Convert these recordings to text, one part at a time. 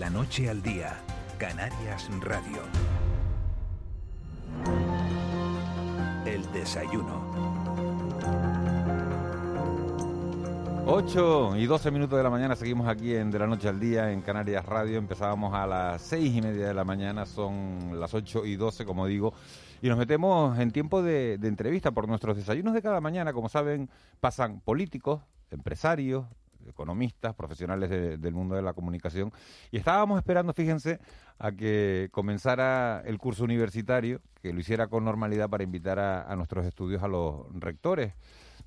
La noche al día, Canarias Radio. El desayuno. 8 y 12 minutos de la mañana seguimos aquí en De la Noche al Día en Canarias Radio. Empezábamos a las 6 y media de la mañana, son las 8 y 12, como digo, y nos metemos en tiempo de, de entrevista por nuestros desayunos de cada mañana. Como saben, pasan políticos, empresarios, economistas, profesionales de- del mundo de la comunicación. Y estábamos esperando, fíjense, a que comenzara el curso universitario, que lo hiciera con normalidad para invitar a, a nuestros estudios a los rectores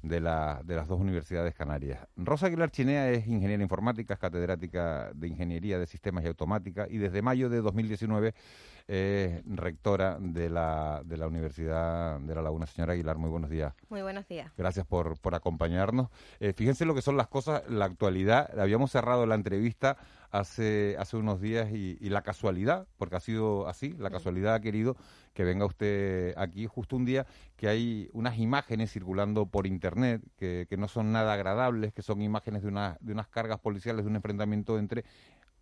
de, la- de las dos universidades canarias. Rosa Aguilar Chinea es ingeniera informática, es catedrática de Ingeniería de Sistemas y Automática y desde mayo de 2019 es rectora de la, de la Universidad de La Laguna. Señora Aguilar, muy buenos días. Muy buenos días. Gracias por, por acompañarnos. Eh, fíjense lo que son las cosas, la actualidad. Habíamos cerrado la entrevista hace, hace unos días y, y la casualidad, porque ha sido así, la casualidad ha querido que venga usted aquí justo un día que hay unas imágenes circulando por internet que, que no son nada agradables, que son imágenes de, una, de unas cargas policiales, de un enfrentamiento entre,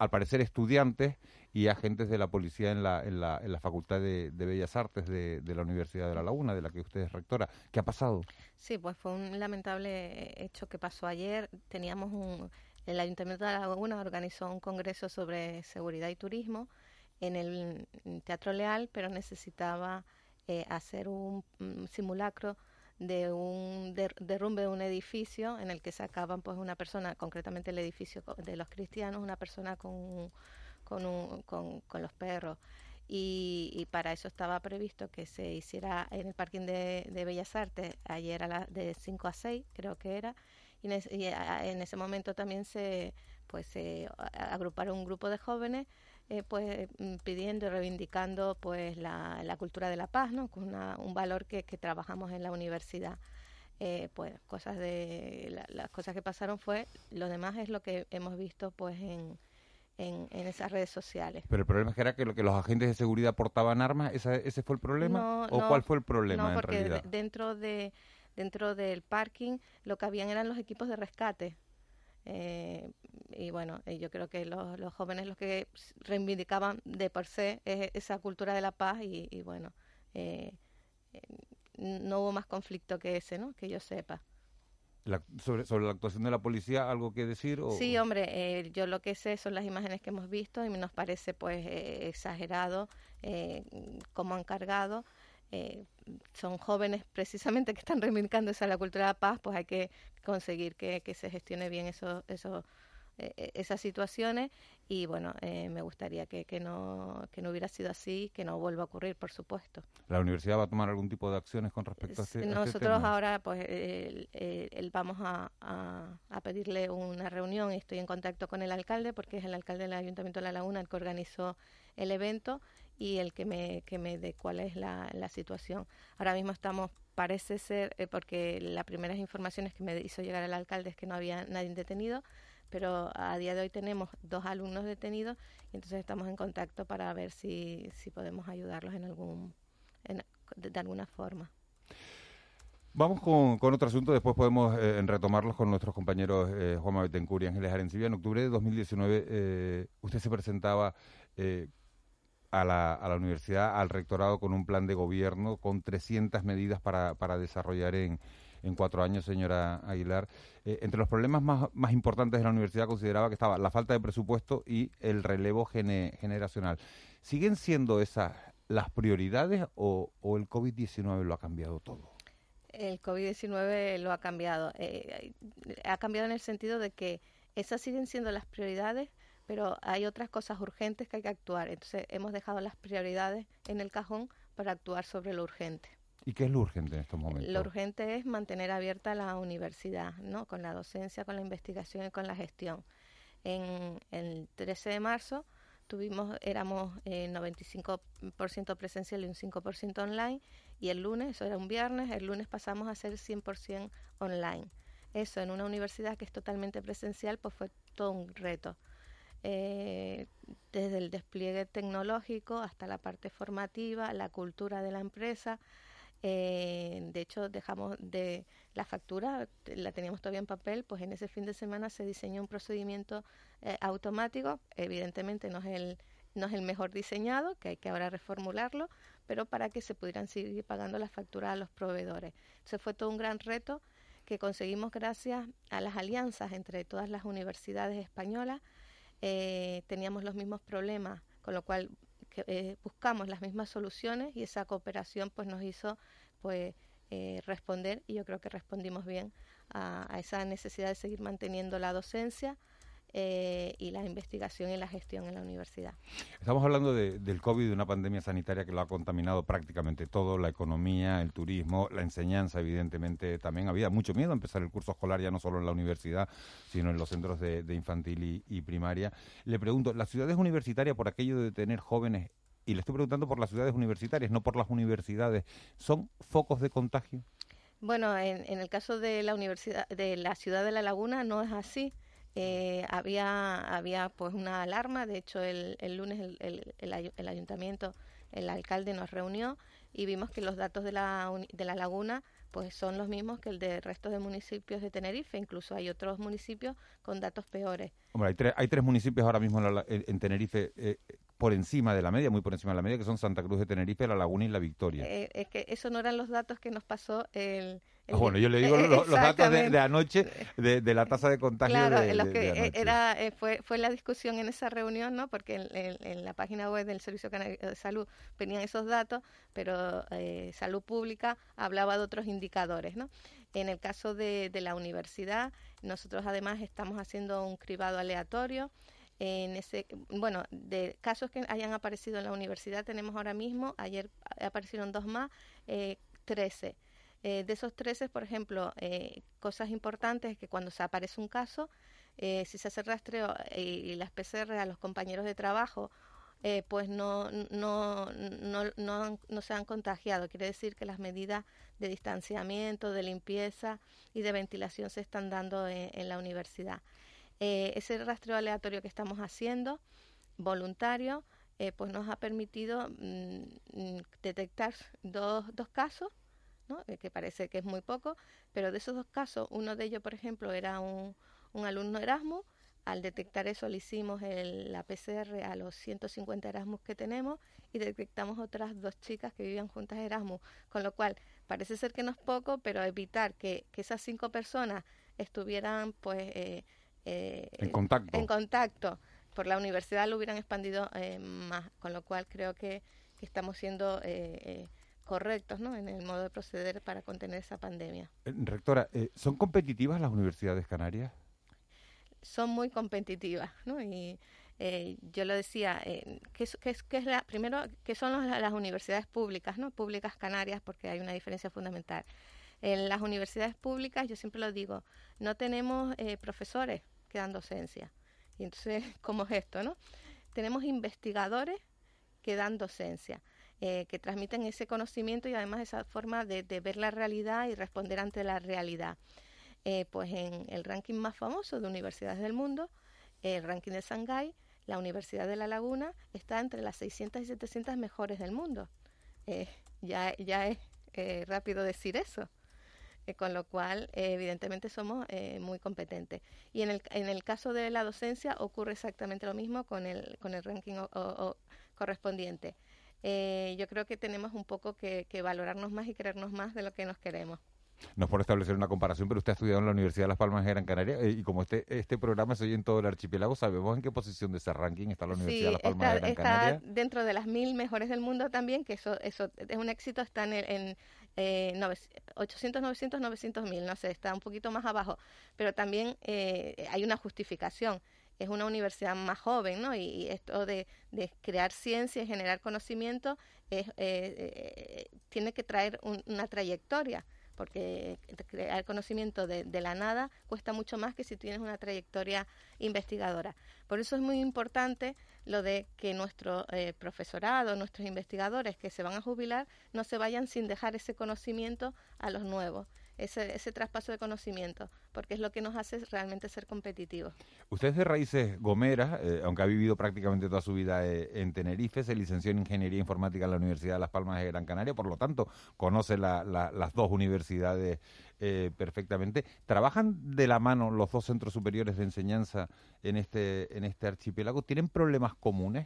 al parecer, estudiantes y agentes de la policía en la, en la, en la Facultad de, Bellas Artes de, de la Universidad de La Laguna, de la que usted es rectora. ¿Qué ha pasado? Sí, pues fue un lamentable hecho que pasó ayer. Teníamos un, el Ayuntamiento de La Laguna organizó un congreso sobre seguridad y turismo en el Teatro Leal, pero necesitaba eh, hacer un simulacro de un der- derrumbe de un edificio en el que sacaban pues una persona, concretamente el edificio de los cristianos, una persona con, con, un- con, los perros. Y, y para eso estaba previsto que se hiciera en el parking de, de Bellas Artes ayer a la, de 5 a 6, creo que era, y en, ese, momento también se pues se agruparon un grupo de jóvenes eh, pues mm, pidiendo y reivindicando pues la, la cultura de la paz, ¿no? Con una- un valor que, que trabajamos en la universidad. Eh, pues cosas de la- las cosas que pasaron fue lo demás es lo que hemos visto pues en, en, en esas redes sociales. Pero el problema es que era que, lo- que los agentes de seguridad portaban armas. ¿Esa- ¿Ese fue el problema? No, ¿O no, cuál fue el problema No, en porque realidad? dentro de dentro del parking lo que habían eran los equipos de rescate. Eh, y bueno, yo creo que los, los jóvenes los que reivindicaban de por sí es esa cultura de la paz y, y bueno, eh, eh, no hubo más conflicto que ese, ¿no? Que yo sepa. La- sobre, sobre la actuación de la policía, ¿algo que decir? O, Sí, hombre, eh, yo lo que sé son las imágenes que hemos visto y nos parece pues eh, exagerado eh, cómo han cargado. Eh, son jóvenes precisamente que están reivindicando esa la cultura de la paz, pues hay que conseguir que, que se gestione bien eso, eso, eh, eh, esas situaciones y bueno, eh, me gustaría que, que, no, que no hubiera sido así, que no vuelva a ocurrir, por supuesto. ¿La universidad va a tomar algún tipo de acciones con respecto a este, a este Nosotros tema? ahora pues el- el- el- vamos a, a- a pedirle una reunión y estoy en contacto con el alcalde porque es el alcalde del Ayuntamiento de La Laguna el que organizó el evento y el que me, que me dé cuál es la, la situación. Ahora mismo estamos, parece ser, eh, porque las primeras informaciones que me hizo llegar el alcalde es que no había nadie detenido, pero a día de hoy tenemos dos alumnos detenidos y entonces estamos en contacto para ver si, si podemos ayudarlos en algún en- de- de alguna forma. Vamos con, con otro asunto, después podemos eh, retomarlos con nuestros compañeros eh, Juanma Betancourt y Ángeles Arencibia. En octubre de 2019 eh, usted se presentaba eh, a, la, a la universidad, al rectorado, con un plan de gobierno con 300 medidas para, para desarrollar en, en cuatro años, señora Aguilar. Eh, entre los problemas más, más importantes de la universidad consideraba que estaba la falta de presupuesto y el relevo gene- generacional. ¿Siguen siendo esas las prioridades o, o el COVID-19 lo ha cambiado todo? El COVID-19 lo ha cambiado. Eh, ha cambiado en el sentido de que esas siguen siendo las prioridades, pero hay otras cosas urgentes que hay que actuar. Entonces hemos dejado las prioridades en el cajón para actuar sobre lo urgente. ¿Y qué es lo urgente en estos momentos? Lo urgente es mantener abierta la universidad, ¿no? Con la docencia, con la investigación y con la gestión. en el 13 de marzo tuvimos éramos eh, 95% presencial y un 5% online y el lunes, eso era un viernes, el lunes pasamos a ser 100% online. Eso en una universidad que es totalmente presencial, pues fue todo un reto. Eh, desde el despliegue tecnológico hasta la parte formativa, la cultura de la empresa. Eh, de hecho, dejamos de la factura, la teníamos todavía en papel, pues en ese fin de semana se diseñó un procedimiento eh, automático. Evidentemente no es el no es el mejor diseñado, que hay que ahora reformularlo, pero para que se pudieran seguir pagando las facturas a los proveedores. Se fue todo un gran reto que conseguimos gracias a las alianzas entre todas las universidades españolas. Eh, teníamos los mismos problemas, con lo cual eh, buscamos las mismas soluciones y esa cooperación pues nos hizo pues eh, responder y yo creo que respondimos bien a, a esa necesidad de seguir manteniendo la docencia, eh, y la investigación y la gestión en la universidad. Estamos hablando de, del COVID, de una pandemia sanitaria que lo ha contaminado prácticamente todo, la economía, el turismo, la enseñanza, evidentemente también. Había mucho miedo a empezar el curso escolar ya no solo en la universidad, sino en los centros de, de infantil y, y primaria. Le pregunto, ¿las ciudades universitarias, por aquello de tener jóvenes y le estoy preguntando por las ciudades universitarias, no por las universidades, ¿son focos de contagio? Bueno, en, en, el caso de la universidad, de la ciudad de La Laguna no es así eh, había, había pues una alarma, de hecho el, el lunes el, el, el, el, ayuntamiento, el alcalde nos reunió y vimos que los datos de la, de la laguna pues son los mismos que el del resto de municipios de Tenerife, incluso hay otros municipios con datos peores. Hombre, hay, tres, hay tres municipios ahora mismo en, la, en Tenerife eh, por encima de la media, muy por encima de la media, que son Santa Cruz de Tenerife, La Laguna y La Victoria. Eh, es que eso no eran los datos que nos pasó el... ah, bueno, yo le digo los, los datos de, de anoche, de, de, la tasa de contagio claro, de, que era eh, fue fue la discusión en esa reunión, ¿no? Porque en, en, en, la página web del Servicio Canario de Salud venían esos datos, pero eh, Salud Pública hablaba de otros indicadores, ¿no? En el caso de, de la universidad, nosotros además estamos haciendo un cribado aleatorio en ese, bueno, de casos que hayan aparecido en la universidad tenemos ahora mismo, ayer aparecieron dos más, eh, 13. Eh, de esos 13, por ejemplo, eh, cosas importantes es que cuando se aparece un caso, eh, si se hace rastreo y, las PCR a los compañeros de trabajo, eh, pues no, no, no, no, no se han contagiado. Quiere decir que las medidas de distanciamiento, de limpieza y de ventilación se están dando en, en la universidad. Ese rastreo aleatorio que estamos haciendo, voluntario, pues nos ha permitido mmm, detectar dos, dos casos, ¿no? eh, que parece que es muy poco, pero de esos dos casos, uno de ellos, por ejemplo, era un, un alumno Erasmus, al detectar eso le hicimos el, la PCR a los 150 Erasmus que tenemos y detectamos otras dos chicas que vivían juntas Erasmus, con lo cual parece ser que no es poco, pero evitar que, que esas cinco personas estuvieran pues eh, eh, en contacto. En contacto. Por la universidad lo hubieran expandido eh, más, con lo cual creo que, que estamos siendo correctos ¿no? en el modo de proceder para contener esa pandemia. Rectora, ¿son competitivas las universidades canarias? Son muy competitivas, ¿no? Y eh, yo lo decía, eh, ¿qué, es, qué, es, qué es la, primero, ¿qué son los, las universidades públicas, ¿no? Públicas canarias, porque hay una diferencia fundamental. En las universidades públicas, yo siempre lo digo, no tenemos eh, profesores que dan docencia. Y entonces, ¿cómo es esto, no? Tenemos investigadores que dan docencia, eh, que transmiten ese conocimiento y además esa forma de, de ver la realidad y responder ante la realidad. Eh, pues en el ranking más famoso de universidades del mundo, el ranking de Shanghái, la Universidad de La Laguna está entre las 600 y 700 mejores del mundo. Eh, ya, ya es eh, rápido decir eso. Eh, con lo cual, eh, evidentemente, somos eh, muy competentes. Y en el, en el caso de la docencia ocurre exactamente lo mismo con el, con el ranking o, o, correspondiente. Eh, yo creo que tenemos un poco que, que valorarnos más y querernos más de lo que nos queremos. No es por establecer una comparación, pero usted ha estudiado en la Universidad de Las Palmas de Gran Canaria eh, y como este este programa se oye en todo el archipiélago, ¿sabemos en qué posición de ese ranking está la Universidad sí, de Las Palmas está, de Gran está Canaria? dentro de las mil mejores del mundo también, que eso eso es un éxito, está en, en eh, 800, 900, 900 mil, no sé, está un poquito más abajo, pero también eh, hay una justificación. Es una universidad más joven, ¿no? Y, esto de, de, crear ciencia y generar conocimiento es, eh, eh, tiene que traer un, una trayectoria porque crear conocimiento de, la nada cuesta mucho más que si tienes una trayectoria investigadora. Por eso es muy importante lo de que nuestro eh, profesorado, nuestros investigadores que se van a jubilar, no se vayan sin dejar ese conocimiento a los nuevos ese, ese traspaso de conocimiento, porque es lo que nos hace realmente ser competitivos. Usted es de raíces gomeras, eh, aunque ha vivido prácticamente toda su vida eh, en Tenerife, se licenció en Ingeniería Informática en la Universidad de Las Palmas de Gran Canaria, por lo tanto conoce las dos universidades eh, perfectamente. ¿Trabajan de la mano los dos centros superiores de enseñanza en este, en este archipiélago? ¿Tienen problemas comunes?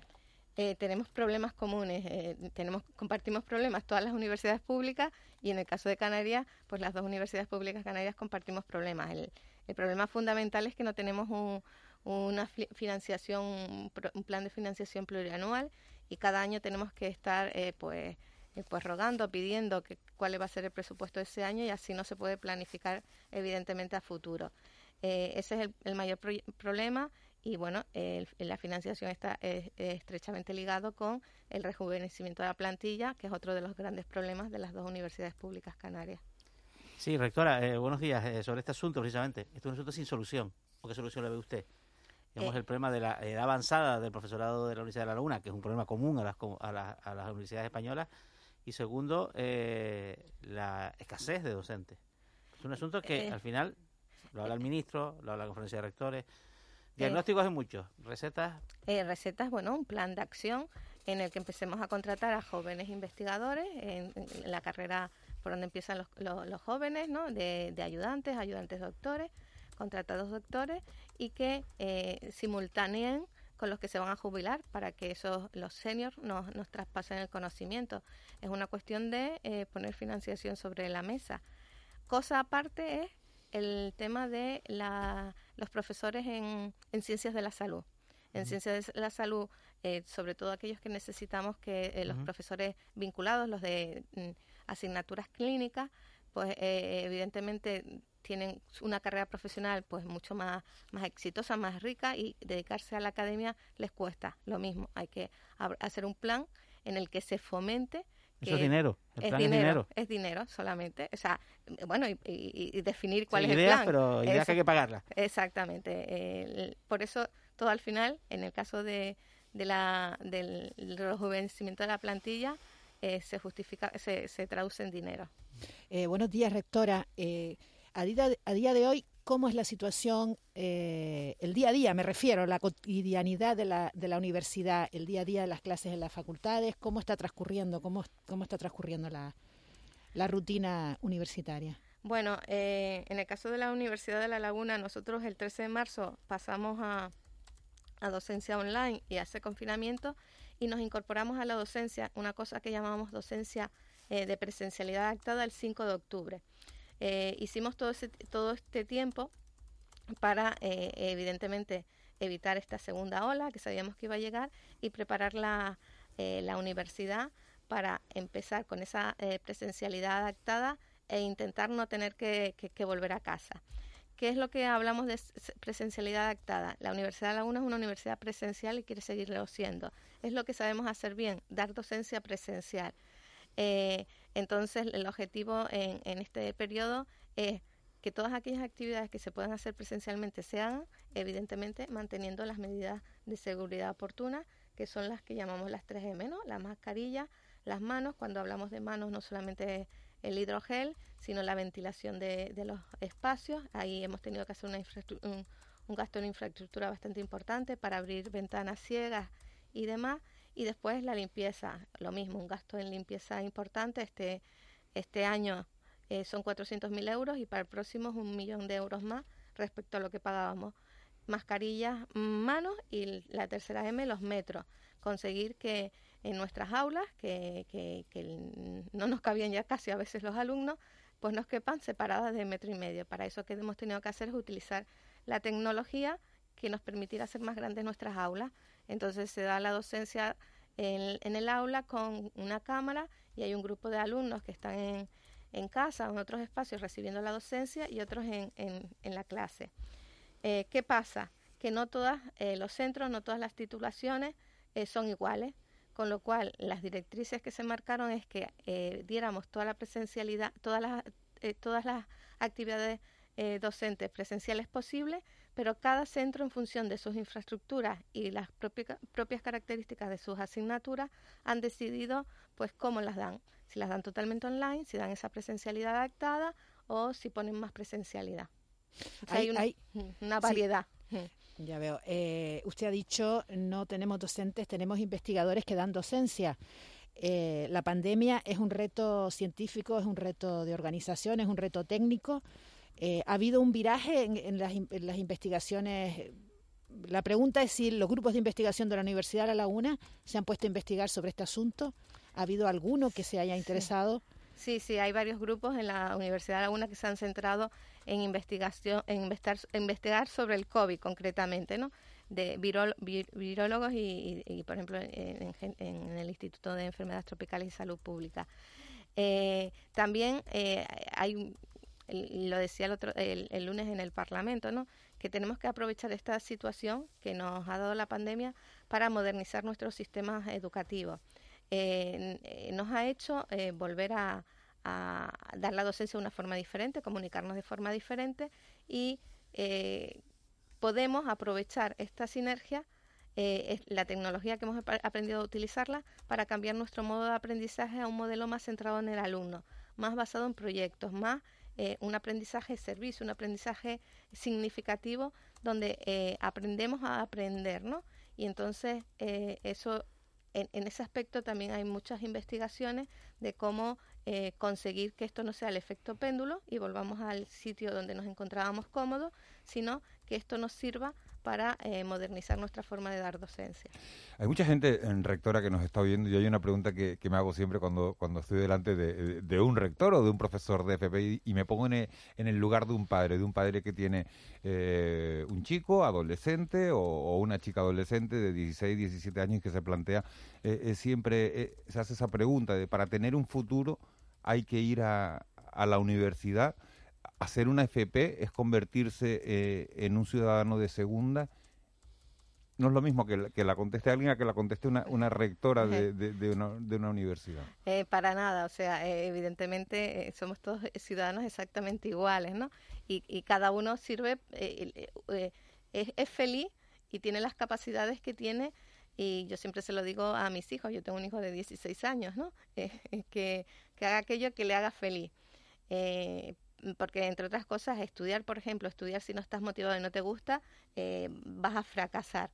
Eh, tenemos problemas comunes, eh, tenemos, compartimos problemas todas las universidades públicas y en el caso de Canarias, pues las dos universidades públicas canarias compartimos problemas. El, problema fundamental es que no tenemos un, una financiación, un plan de financiación plurianual y cada año tenemos que estar eh, pues, pues rogando, pidiendo que, cuál va a ser el presupuesto de ese año y así no se puede planificar evidentemente a futuro. ese es el, el mayor problema y bueno, la financiación está estrechamente ligado con el rejuvenecimiento de la plantilla, que es otro de los grandes problemas de las dos universidades públicas canarias. Sí, rectora, eh, buenos días. Eh, sobre este asunto, precisamente, este es un asunto sin solución. ¿O qué solución le ve usted? Tenemos eh. el problema de la edad avanzada del profesorado de la Universidad de La Laguna, que es un problema común a las, a, las universidades españolas. Y segundo, la escasez de docentes. Es un asunto que al final lo habla el ministro, lo habla la conferencia de rectores, Diagnósticos hay muchos. ¿Recetas? Eh, recetas, bueno, un plan de acción en el que empecemos a contratar a jóvenes investigadores en, la carrera por donde empiezan los, los, jóvenes, ¿no? De, ayudantes, ayudantes doctores, contratados doctores y que eh, con los que se van a jubilar para que esos los seniors nos, nos traspasen el conocimiento. Es una cuestión de eh, poner financiación sobre la mesa. Cosa aparte es el tema de la los profesores en, en ciencias de la salud. En ciencias de la salud, eh, sobre todo aquellos que necesitamos que eh, los profesores vinculados, los de mm, asignaturas clínicas, pues eh, evidentemente tienen una carrera profesional pues mucho más, más exitosa, más rica y dedicarse a la academia les cuesta lo mismo. Hay que hacer un plan en el que se fomente eso es dinero. es, dinero, es dinero. solamente. O sea, bueno, y, definir cuál es el plan. pero ideas que hay que pagarlas. Exactamente. por eso, todo al final, en el caso de, de la, del rejuvenecimiento de la plantilla, eh, se justifica, se, se traduce en dinero. Eh, buenos días, rectora. Eh, a, día, a día de hoy, cómo es la situación, eh, el día a día, me refiero, la cotidianidad de la, de la universidad, el día a día de las clases en las facultades, cómo está transcurriendo, cómo, cómo está transcurriendo la, la rutina universitaria. Bueno, eh, en el caso de la Universidad de La Laguna, nosotros el 13 de marzo pasamos a, a docencia online y a ese confinamiento y nos incorporamos a la docencia, una cosa que llamamos docencia eh, de presencialidad adaptada el 5 de octubre. Eh, hicimos todo, ese, todo este tiempo para, eh, evidentemente, evitar esta segunda ola que sabíamos que iba a llegar y preparar la, eh, la universidad para empezar con esa presencialidad adaptada e intentar no tener que, que, volver a casa. ¿Qué es lo que hablamos de presencialidad adaptada? La Universidad de Laguna es una universidad presencial y quiere seguirlo siendo. Es lo que sabemos hacer bien, dar docencia presencial. Eh, entonces, el objetivo en, en este periodo es que todas aquellas actividades que se puedan hacer presencialmente se hagan, evidentemente manteniendo las medidas de seguridad oportunas, que son las que llamamos las 3M, ¿no? La mascarilla, las manos, cuando hablamos de manos no solamente el hidrogel, sino la ventilación de, los espacios. Ahí hemos tenido que hacer una un, un gasto en infraestructura bastante importante para abrir ventanas ciegas y demás y después la limpieza, lo mismo, un gasto en limpieza importante. Este, este año eh, son 400.000 euros y para el próximo es un millón de euros más respecto a lo que pagábamos. Mascarillas, manos y la tercera M, los metros. Conseguir que en nuestras aulas, que, que, que no nos cabían ya casi a veces los alumnos, pues nos quepan separadas de metro y medio. Para eso que hemos tenido que hacer es utilizar la tecnología que nos permitirá hacer más grandes nuestras aulas. Entonces se da la docencia en, el aula con una cámara y hay un grupo de alumnos que están en, casa o en otros espacios recibiendo la docencia y otros en, en, en la clase. Eh, ¿Qué pasa? Que no todos eh, los centros, no todas las titulaciones eh, son iguales, con lo cual las directrices que se marcaron es que diéramos toda la presencialidad, todas las todas las actividades docentes presenciales posibles, pero cada centro en función de sus infraestructuras y las propias características de sus asignaturas han decidido pues cómo las dan, si las dan totalmente online, si dan esa presencialidad adaptada o si ponen más presencialidad. hay, una, variedad. Ya veo. Eh, usted ha dicho no tenemos docentes, tenemos investigadores que dan docencia. Eh, la pandemia es un reto científico, es un reto de organización, es un reto técnico. Eh, ha habido un viraje en, las, investigaciones. La pregunta es si los grupos de investigación de la Universidad de La Laguna se han puesto a investigar sobre este asunto. ¿Ha habido alguno que se haya interesado? Sí, sí, hay varios grupos en la Universidad de La Laguna que se han centrado en investigación, en investigar, investigar sobre el COVID concretamente, ¿no? De virólogos y, por ejemplo, en, el Instituto de Enfermedades Tropicales y Salud Pública. Eh, también eh, hay lo decía el, otro, el, lunes en el Parlamento, ¿no? que tenemos que aprovechar esta situación que nos ha dado la pandemia para modernizar nuestros sistemas educativos. Eh, eh, nos ha hecho eh, volver a, dar la docencia de una forma diferente, comunicarnos de forma diferente y podemos aprovechar esta sinergia la tecnología que hemos aprendido a utilizarla para cambiar nuestro modo de aprendizaje a un modelo más centrado en el alumno, más basado en proyectos, más eh, un aprendizaje de servicio, un aprendizaje significativo donde eh, aprendemos a aprender, ¿no? Y entonces eh, eso, en, en, ese aspecto también hay muchas investigaciones de cómo conseguir que esto no sea el efecto péndulo y volvamos al sitio donde nos encontrábamos cómodos, sino que esto nos sirva para eh, modernizar nuestra forma de dar docencia. Hay mucha gente en rectora que nos está oyendo y hay una pregunta que, me hago siempre cuando, cuando estoy delante de, un rector o de un profesor de FP y, me pongo en el, lugar de un padre, de un padre que tiene eh, un chico adolescente o, una chica adolescente de 16, 17 años que se plantea, eh, siempre se hace esa pregunta de para tener un futuro hay que ir a, a la universidad hacer una FP es convertirse eh, en un ciudadano de segunda. No es lo mismo que la, que la conteste alguien a que la conteste una, una rectora de, de, una, de una universidad. Eh, para nada, o sea, eh, evidentemente somos todos ciudadanos exactamente iguales, ¿no? Y, y cada uno sirve, es, es feliz y tiene las capacidades que tiene y yo siempre se lo digo a mis hijos, yo tengo un hijo de 16 años, ¿no? que, que haga aquello que le haga feliz. Eh, porque entre otras cosas, estudiar, por ejemplo, estudiar si no estás motivado y no te gusta, eh, vas a fracasar.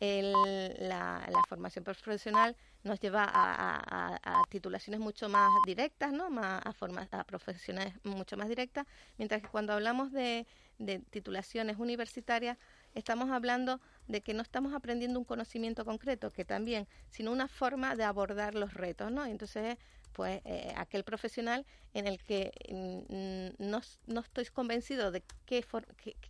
la, formación profesional nos lleva a, titulaciones mucho más directas, ¿no? Más a, a profesiones mucho más directas, mientras que cuando hablamos de, de titulaciones universitarias, estamos hablando de que no estamos aprendiendo un conocimiento concreto, que también, sino una forma de abordar los retos, ¿no? Entonces, pues aquel profesional en el que mm, no, no, estoy convencido de qué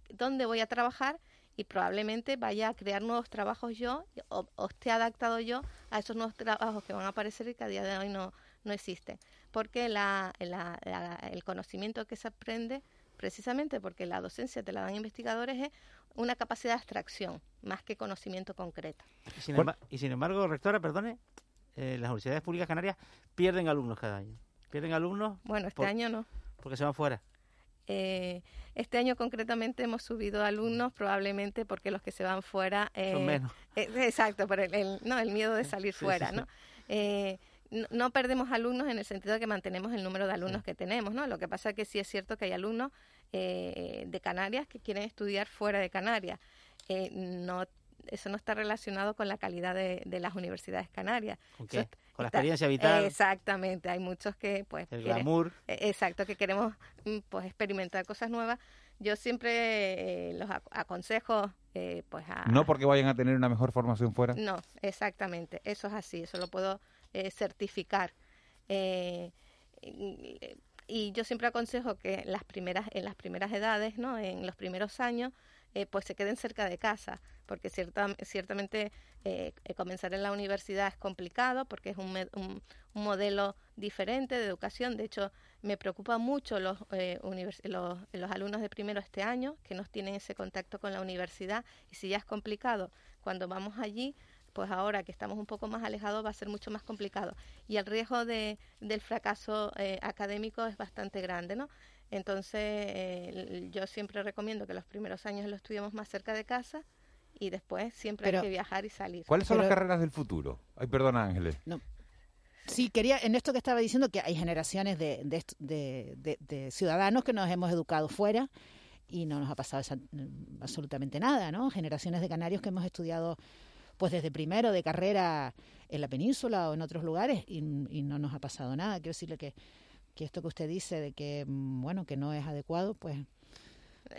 dónde voy a trabajar y probablemente vaya a crear nuevos trabajos yo o, esté adaptado yo a esos nuevos trabajos que van a aparecer y que a día de hoy no, no existen. Porque la, el conocimiento que se aprende, precisamente porque la docencia te la dan investigadores, es una capacidad de abstracción más que conocimiento concreto. y sin embargo, rectora, perdone, eh, las universidades públicas canarias pierden alumnos cada año. ¿Pierden alumnos? Bueno, este año no. Porque se van fuera. Eh, este año concretamente hemos subido alumnos, probablemente porque los que se van fuera... Eh, Son menos. exacto, por el, no, el miedo de salir fuera, ¿no? no perdemos alumnos en el sentido de que mantenemos el número de alumnos que tenemos, ¿no? Lo que pasa es que sí es cierto que hay alumnos de Canarias que quieren estudiar fuera de Canarias. no eso no está relacionado con la calidad de, las universidades canarias. ¿Con qué? con la experiencia vital. Exactamente, hay muchos que pues... El glamour. E, exacto, que queremos mm, pues experimentar cosas nuevas. Yo siempre eh, los aconsejo eh, pues a... No porque vayan a tener una mejor formación fuera. No, exactamente, eso es así, eso lo puedo eh, certificar. y, y yo siempre aconsejo que las primeras, en las primeras edades, ¿no? en los primeros años, eh, pues se queden cerca de casa, porque cierta, ciertamente eh, comenzar en la universidad es complicado, porque es un, un, modelo diferente de educación. De hecho, me preocupa mucho los, eh, los, los alumnos de primero este año, que no tienen ese contacto con la universidad, y si ya es complicado, cuando vamos allí, pues ahora que estamos un poco más alejados va a ser mucho más complicado. Y el riesgo de, del fracaso académico es bastante grande, ¿no? Entonces, eh, yo siempre recomiendo que los primeros años lo estudiemos más cerca de casa y después siempre hay que viajar y salir. ¿Cuáles son las carreras del futuro? Ay, perdona, Ángeles. No. Sí, quería, en esto que estaba diciendo, que hay generaciones de, de, de, ciudadanos que nos hemos educado fuera y no nos ha pasado absolutamente nada, ¿no? Generaciones de canarios que hemos estudiado pues desde primero de carrera en la península o en otros lugares y, y no nos ha pasado nada. Quiero decirle que, que esto que usted dice de que, mm, bueno, que no es adecuado, pues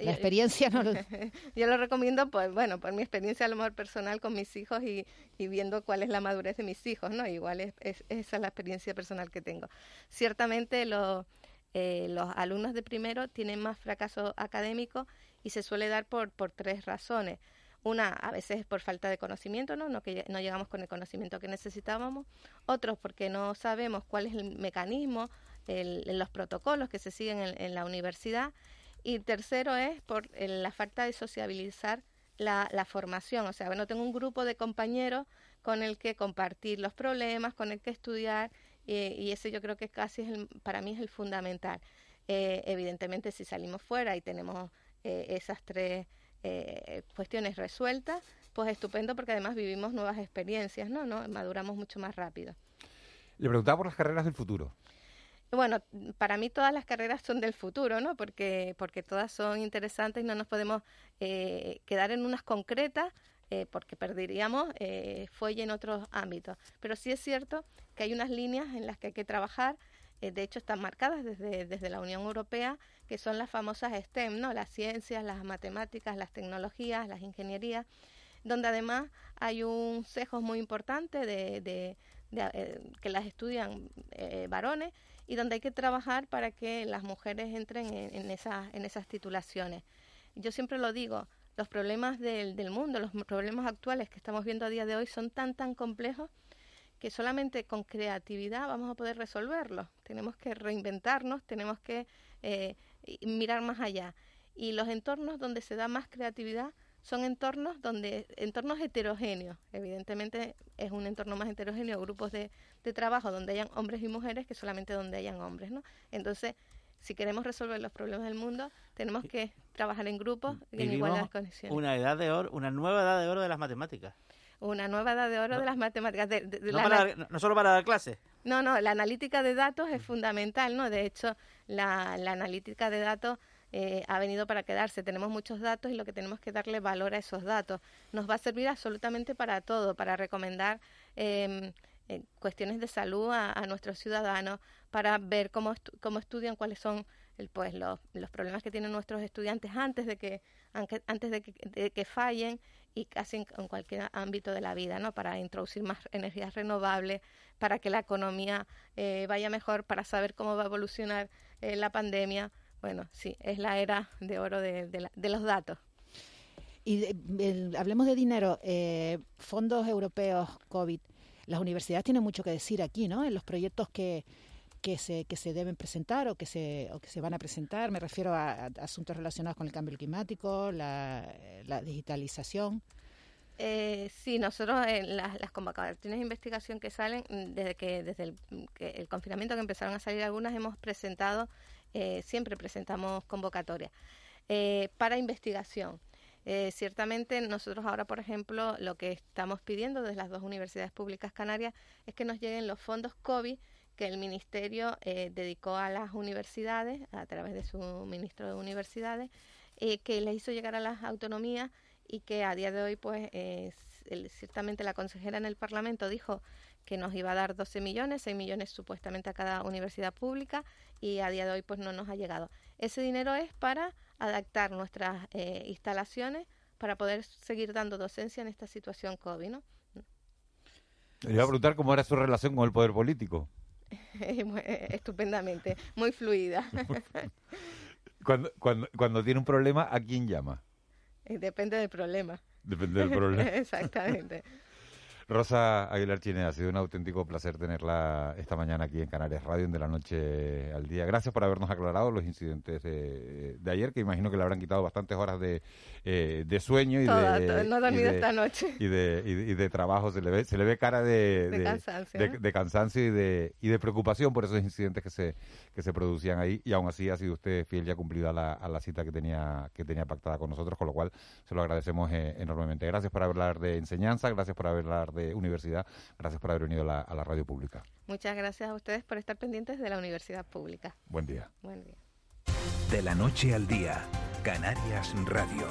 la experiencia no lo... Yo lo recomiendo, pues bueno, por mi experiencia a lo mejor personal con mis hijos y, y viendo cuál es la madurez de mis hijos, ¿no? Igual es, esa es la experiencia personal que tengo. Ciertamente los, eh, los alumnos de primero tienen más fracaso académico y se suele dar por, por tres razones. Una, a veces por falta de conocimiento, ¿no? No, que no llegamos con el conocimiento que necesitábamos. Otros, porque no sabemos cuál es el mecanismo, el, los protocolos que se siguen en, en la universidad y tercero es por la falta de sociabilizar la, la, formación. O sea, bueno, tengo un grupo de compañeros con el que compartir los problemas, con el que estudiar, y ese yo creo que casi es el, para mí es el fundamental. Eh, evidentemente, si salimos fuera y tenemos eh, esas tres eh, cuestiones resueltas, pues estupendo porque además vivimos nuevas experiencias, ¿no? ¿no? Maduramos mucho más rápido. Le preguntaba por las carreras del futuro. Bueno, para mí todas las carreras son del futuro, ¿no? Porque, porque todas son interesantes y no nos podemos eh, quedar en unas concretas eh, porque perderíamos eh, fuelle en otros ámbitos. Pero sí es cierto que hay unas líneas en las que hay que trabajar, eh, de hecho están marcadas desde, desde la Unión Europea, que son las famosas STEM, ¿no? Las ciencias, las matemáticas, las tecnologías, las ingenierías, donde además hay un sesgo muy importante de, de, que las estudian varones y donde hay que trabajar para que las mujeres entren en, esas, en esas titulaciones. Yo siempre lo digo, los problemas del, del mundo, los problemas actuales que estamos viendo a día de hoy son tan, tan complejos que solamente con creatividad vamos a poder resolverlos. Tenemos que reinventarnos, tenemos que eh, mirar más allá. Y los entornos donde se da más creatividad son entornos donde entornos heterogéneos. Evidentemente es un entorno más heterogéneo, grupos de, de trabajo donde hayan hombres y mujeres que solamente donde hayan hombres, ¿no? Entonces, si queremos resolver los problemas del mundo, tenemos que trabajar en grupos y en igualdad de condiciones. Una edad de oro, una nueva edad de oro de las matemáticas. Una nueva edad de oro de las matemáticas. no, solo para dar clases. No, no, la analítica de datos es fundamental, ¿no? De hecho, la, la analítica de datos eh, ha venido para quedarse. Tenemos muchos datos y lo que tenemos que darle valor a esos datos. Nos va a servir absolutamente para todo, para recomendar em, eh, cuestiones de salud a, nuestros ciudadanos, para ver cómo, cómo estudian, cuáles son pues, los, problemas que tienen nuestros estudiantes antes de que, antes de que, fallen y casi en, cualquier ámbito de la vida, ¿no? Para introducir más energías renovables, para que la economía eh, vaya mejor, para saber cómo va a evolucionar la pandemia. Bueno, sí, es la era de oro de, los datos. Y hablemos de dinero, eh, fondos europeos COVID. Las universidades tienen mucho que decir aquí, ¿no? En los proyectos que, que se, que se deben presentar o que se, o que se van a presentar. Me refiero a, asuntos relacionados con el cambio climático, la, digitalización. Eh, sí, nosotros en las, las convocatorias de investigación que salen, desde que desde el, el, confinamiento que empezaron a salir algunas, hemos presentado eh, siempre presentamos convocatorias eh, para investigación. Eh, ciertamente nosotros ahora, por ejemplo, lo que estamos pidiendo desde las dos universidades públicas canarias es que nos lleguen los fondos COVID que el Ministerio dedicó a las universidades a través de su ministro de Universidades, que le hizo llegar a las autonomías y que a día de hoy, pues, ciertamente la consejera en el Parlamento dijo que nos iba a dar 12 millones, 6 millones supuestamente a cada universidad pública y a día de hoy pues no nos ha llegado. Ese dinero es para adaptar nuestras eh, instalaciones para poder seguir dando docencia en esta situación COVID, ¿no? Le iba a preguntar cómo era su relación con el poder político. Estupendamente, muy fluida. cuando, cuando, cuando tiene un problema, ¿a quién llama? Eh, depende del problema. Depende del problema. Exactamente. Rosa Aguilar Chine, ha sido un auténtico placer tenerla esta mañana aquí en Canarias Radio, en de la noche al día. Gracias por habernos aclarado los incidentes de, ayer, que imagino que le habrán quitado bastantes horas de, eh, de sueño y de... no he dormido esta noche. Y de, y, de trabajo, se le ve, se le ve cara de, de cansancio, de, cansancio y, de, y de preocupación por esos incidentes que se, que se producían ahí. Y aún así ha sido usted fiel y ha cumplido a la, a la cita que tenía, que tenía pactada con nosotros, con lo cual se lo agradecemos eh, enormemente. Gracias por hablar de enseñanza, gracias por hablar de universidad, gracias por haber venido a la, radio pública. Muchas gracias a ustedes por estar pendientes de la universidad pública. Buen día. Buen día. De la noche al día, Canarias Radio.